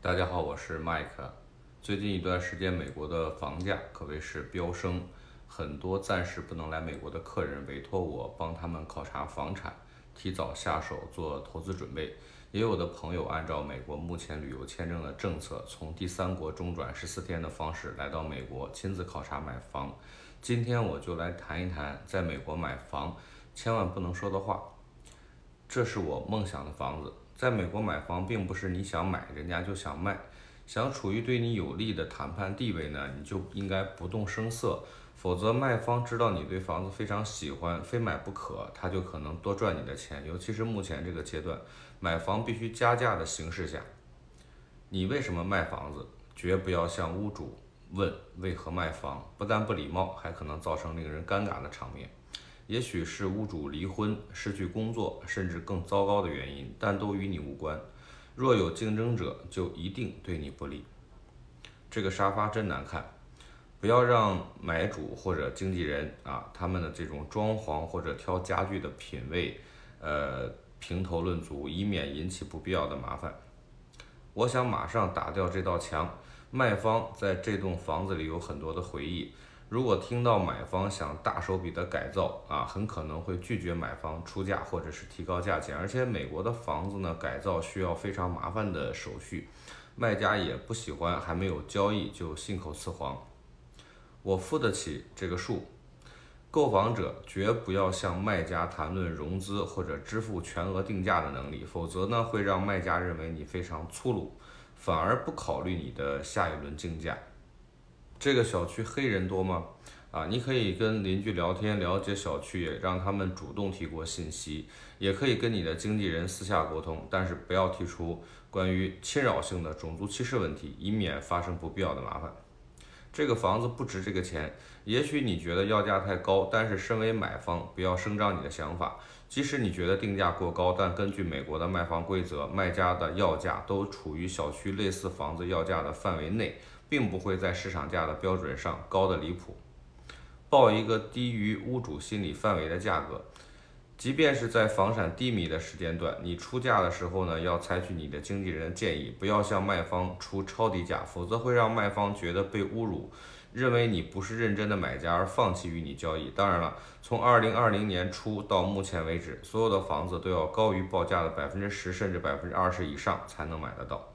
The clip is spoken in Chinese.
大家好，我是 Mike。最近一段时间，美国的房价可谓是飙升，很多暂时不能来美国的客人委托我帮他们考察房产，提早下手做投资准备。也有的朋友按照美国目前旅游签证的政策，从第三国中转十四天的方式来到美国亲自考察买房。今天我就来谈一谈在美国买房千万不能说的话。这是我梦想的房子。在美国买房，并不是你想买，人家就想卖。想处于对你有利的谈判地位呢，你就应该不动声色。否则，卖方知道你对房子非常喜欢，非买不可，他就可能多赚你的钱。尤其是目前这个阶段，买房必须加价的形势下，你为什么卖房子？绝不要向屋主问为何卖房，不但不礼貌，还可能造成令人尴尬的场面。也许是屋主离婚、失去工作，甚至更糟糕的原因，但都与你无关。若有竞争者，就一定对你不利。这个沙发真难看，不要让买主或者经纪人啊，他们的这种装潢或者挑家具的品味，呃，评头论足，以免引起不必要的麻烦。我想马上打掉这道墙。卖方在这栋房子里有很多的回忆。如果听到买方想大手笔的改造啊，很可能会拒绝买方出价或者是提高价钱。而且美国的房子呢，改造需要非常麻烦的手续，卖家也不喜欢还没有交易就信口雌黄。我付得起这个数，购房者绝不要向卖家谈论融资或者支付全额定价的能力，否则呢会让卖家认为你非常粗鲁，反而不考虑你的下一轮竞价。这个小区黑人多吗？啊，你可以跟邻居聊天，了解小区，也让他们主动提供信息，也可以跟你的经纪人私下沟通，但是不要提出关于侵扰性的种族歧视问题，以免发生不必要的麻烦。这个房子不值这个钱，也许你觉得要价太高，但是身为买方，不要声张你的想法。即使你觉得定价过高，但根据美国的卖房规则，卖家的要价都处于小区类似房子要价的范围内。并不会在市场价的标准上高的离谱，报一个低于屋主心理范围的价格，即便是在房产低迷的时间段，你出价的时候呢，要采取你的经纪人建议，不要向卖方出超低价，否则会让卖方觉得被侮辱，认为你不是认真的买家而放弃与你交易。当然了，从二零二零年初到目前为止，所有的房子都要高于报价的百分之十甚至百分之二十以上才能买得到。